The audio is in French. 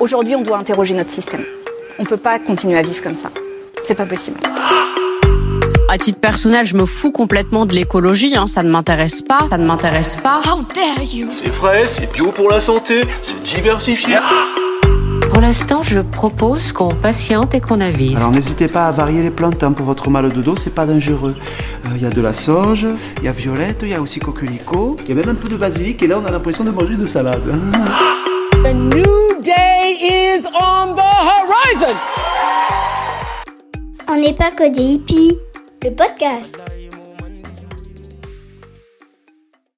Aujourd'hui, on doit interroger notre système. On peut pas continuer à vivre comme ça. C'est pas possible. À titre personnel, je me fous complètement de l'écologie, hein, ça ne m'intéresse pas, ça ne m'intéresse pas. How dare you? C'est frais, c'est bio pour la santé, c'est diversifié. Pour l'instant, je propose qu'on patiente et qu'on avise. Alors n'hésitez pas à varier les plantes hein, pour votre mal de dos, c'est pas dangereux. Euh, Il y a de la sauge, il y a violette, il y a aussi coquelicot, il y a même un peu de basilic et là on a l'impression de manger de salade. A new day is on the horizon. On n'est pas que des hippies. Le podcast.